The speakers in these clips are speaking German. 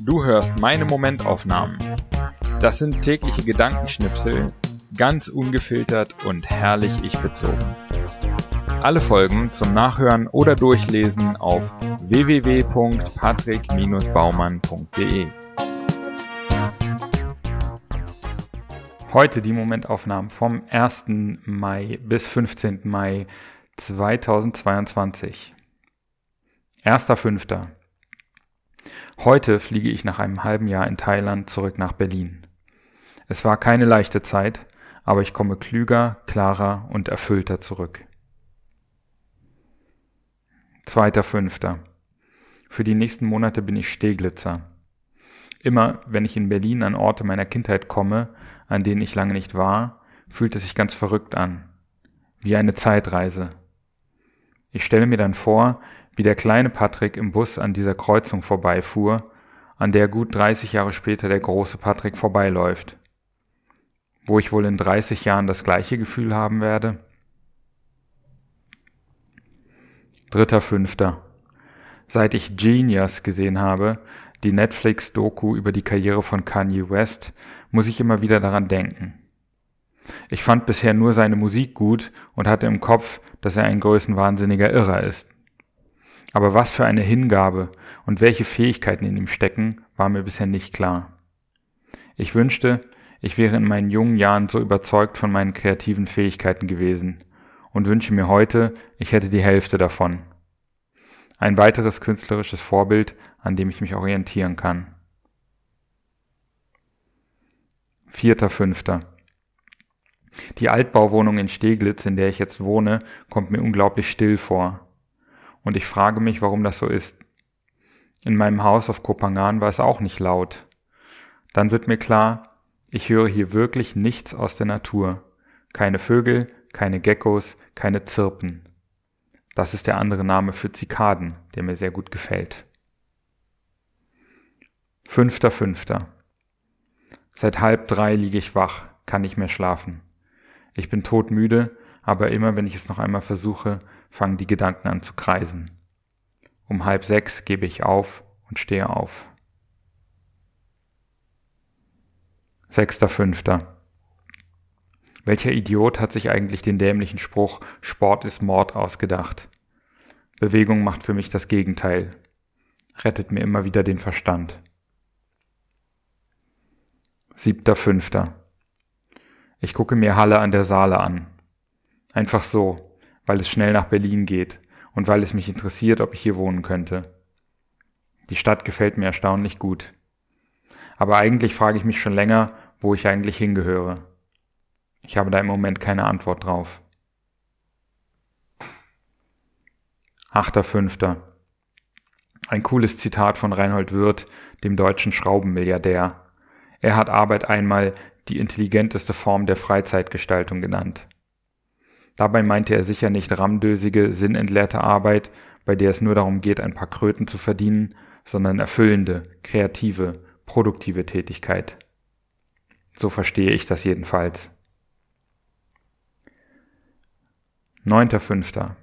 Du hörst meine Momentaufnahmen. Das sind tägliche Gedankenschnipsel, ganz ungefiltert und herrlich ich bezogen. Alle Folgen zum Nachhören oder Durchlesen auf www.patrick-baumann.de. Heute die Momentaufnahmen vom 1. Mai bis 15. Mai 2022. 1.5. Heute fliege ich nach einem halben Jahr in Thailand zurück nach Berlin. Es war keine leichte Zeit, aber ich komme klüger, klarer und erfüllter zurück. 2.5. Für die nächsten Monate bin ich Steglitzer. Immer wenn ich in Berlin an Orte meiner Kindheit komme, an denen ich lange nicht war, fühlt es sich ganz verrückt an. Wie eine Zeitreise. Ich stelle mir dann vor, wie der kleine Patrick im Bus an dieser Kreuzung vorbeifuhr, an der gut 30 Jahre später der große Patrick vorbeiläuft. Wo ich wohl in 30 Jahren das gleiche Gefühl haben werde? Dritter Fünfter. Seit ich Genius gesehen habe, die Netflix-Doku über die Karriere von Kanye West, muss ich immer wieder daran denken. Ich fand bisher nur seine Musik gut und hatte im Kopf, dass er ein größenwahnsinniger Irrer ist. Aber was für eine Hingabe und welche Fähigkeiten in ihm stecken, war mir bisher nicht klar. Ich wünschte, ich wäre in meinen jungen Jahren so überzeugt von meinen kreativen Fähigkeiten gewesen und wünsche mir heute, ich hätte die Hälfte davon. Ein weiteres künstlerisches Vorbild, an dem ich mich orientieren kann. Vierter Fünfter. Die Altbauwohnung in Steglitz, in der ich jetzt wohne, kommt mir unglaublich still vor. Und ich frage mich, warum das so ist. In meinem Haus auf Kopangan war es auch nicht laut. Dann wird mir klar, ich höre hier wirklich nichts aus der Natur. Keine Vögel, keine Geckos, keine Zirpen. Das ist der andere Name für Zikaden, der mir sehr gut gefällt. Fünfter Fünfter. Seit halb drei liege ich wach, kann nicht mehr schlafen. Ich bin todmüde, aber immer wenn ich es noch einmal versuche, fangen die Gedanken an zu kreisen. Um halb sechs gebe ich auf und stehe auf. Sechster Fünfter. Welcher Idiot hat sich eigentlich den dämlichen Spruch Sport ist Mord ausgedacht? Bewegung macht für mich das Gegenteil. Rettet mir immer wieder den Verstand. Siebter Fünfter. Ich gucke mir Halle an der Saale an. Einfach so, weil es schnell nach Berlin geht und weil es mich interessiert, ob ich hier wohnen könnte. Die Stadt gefällt mir erstaunlich gut. Aber eigentlich frage ich mich schon länger, wo ich eigentlich hingehöre. Ich habe da im Moment keine Antwort drauf. Achter Fünfter. Ein cooles Zitat von Reinhold Wirth, dem deutschen Schraubenmilliardär. Er hat Arbeit einmal die intelligenteste Form der Freizeitgestaltung genannt. Dabei meinte er sicher nicht rammdösige, sinnentleerte Arbeit, bei der es nur darum geht, ein paar Kröten zu verdienen, sondern erfüllende, kreative, produktive Tätigkeit. So verstehe ich das jedenfalls. Neunter Fünfter.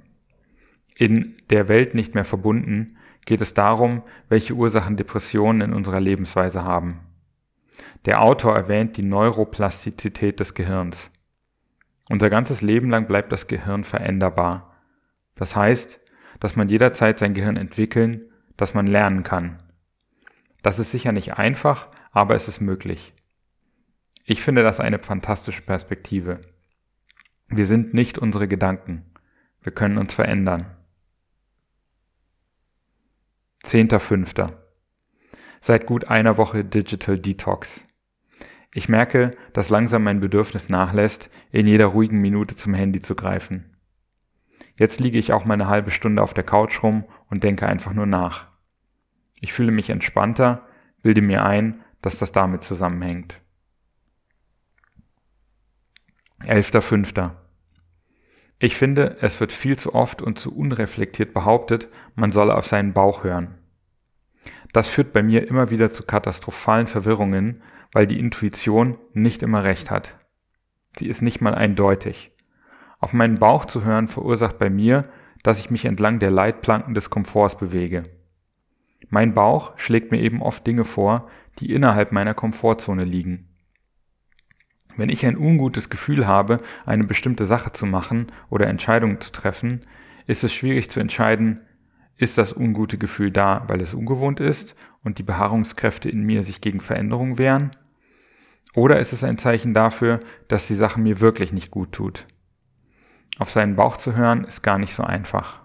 In Der Welt nicht mehr verbunden geht es darum, welche Ursachen Depressionen in unserer Lebensweise haben. Der Autor erwähnt die Neuroplastizität des Gehirns. Unser ganzes Leben lang bleibt das Gehirn veränderbar. Das heißt, dass man jederzeit sein Gehirn entwickeln, dass man lernen kann. Das ist sicher nicht einfach, aber es ist möglich. Ich finde das eine fantastische Perspektive. Wir sind nicht unsere Gedanken. Wir können uns verändern. Zehnter Fünfter. Seit gut einer Woche Digital Detox. Ich merke, dass langsam mein Bedürfnis nachlässt, in jeder ruhigen Minute zum Handy zu greifen. Jetzt liege ich auch mal eine halbe Stunde auf der Couch rum und denke einfach nur nach. Ich fühle mich entspannter, bilde mir ein, dass das damit zusammenhängt. 11.05. Ich finde, es wird viel zu oft und zu unreflektiert behauptet, man solle auf seinen Bauch hören. Das führt bei mir immer wieder zu katastrophalen Verwirrungen, weil die Intuition nicht immer recht hat. Sie ist nicht mal eindeutig. Auf meinen Bauch zu hören verursacht bei mir, dass ich mich entlang der Leitplanken des Komforts bewege. Mein Bauch schlägt mir eben oft Dinge vor, die innerhalb meiner Komfortzone liegen. Wenn ich ein ungutes Gefühl habe, eine bestimmte Sache zu machen oder Entscheidungen zu treffen, ist es schwierig zu entscheiden, ist das ungute Gefühl da, weil es ungewohnt ist und die Beharrungskräfte in mir sich gegen Veränderung wehren? Oder ist es ein Zeichen dafür, dass die Sache mir wirklich nicht gut tut? Auf seinen Bauch zu hören ist gar nicht so einfach.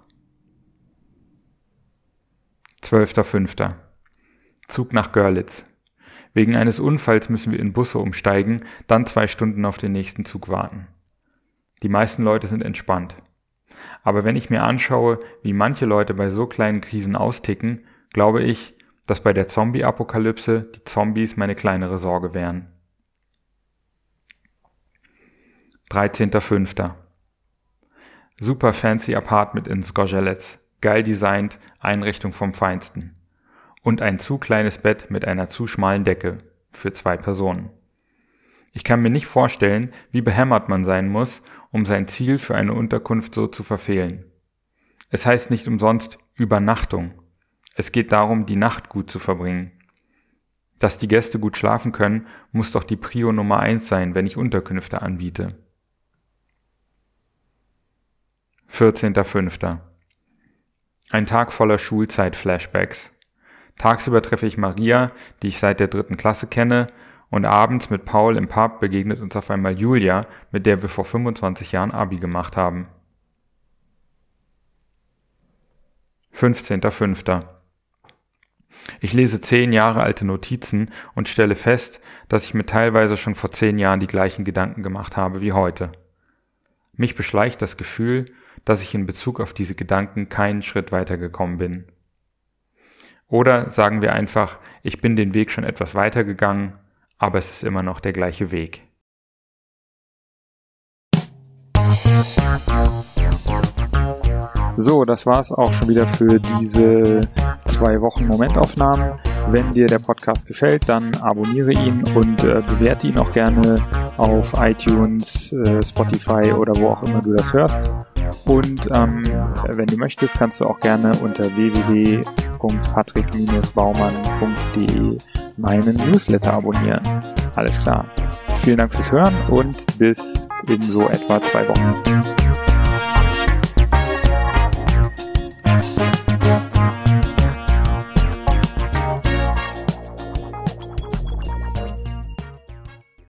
12.05. Zug nach Görlitz. Wegen eines Unfalls müssen wir in Busse umsteigen, dann zwei Stunden auf den nächsten Zug warten. Die meisten Leute sind entspannt. Aber wenn ich mir anschaue, wie manche Leute bei so kleinen Krisen austicken, glaube ich, dass bei der Zombie-Apokalypse die Zombies meine kleinere Sorge wären. 13.05. Super fancy Apartment in Skorzelec. Geil designt, Einrichtung vom Feinsten. Und ein zu kleines Bett mit einer zu schmalen Decke. Für zwei Personen. Ich kann mir nicht vorstellen, wie behämmert man sein muss, um sein Ziel für eine Unterkunft so zu verfehlen. Es heißt nicht umsonst Übernachtung. Es geht darum, die Nacht gut zu verbringen. Dass die Gäste gut schlafen können, muss doch die Prio Nummer eins sein, wenn ich Unterkünfte anbiete. 14.05. Ein Tag voller Schulzeit-Flashbacks. Tagsüber treffe ich Maria, die ich seit der dritten Klasse kenne, und abends mit Paul im Pub begegnet uns auf einmal Julia, mit der wir vor 25 Jahren Abi gemacht haben. 15.05. Ich lese zehn Jahre alte Notizen und stelle fest, dass ich mir teilweise schon vor zehn Jahren die gleichen Gedanken gemacht habe wie heute. Mich beschleicht das Gefühl, dass ich in Bezug auf diese Gedanken keinen Schritt weitergekommen bin. Oder sagen wir einfach, ich bin den Weg schon etwas weitergegangen, aber es ist immer noch der gleiche Weg. So, das war's auch schon wieder für diese zwei Wochen Momentaufnahmen. Wenn dir der Podcast gefällt, dann abonniere ihn und äh, bewerte ihn auch gerne auf iTunes, äh, Spotify oder wo auch immer du das hörst. Und ähm, wenn du möchtest, kannst du auch gerne unter www.patrick-baumann.de meinen Newsletter abonnieren. Alles klar. Vielen Dank fürs Hören und bis in so etwa zwei Wochen.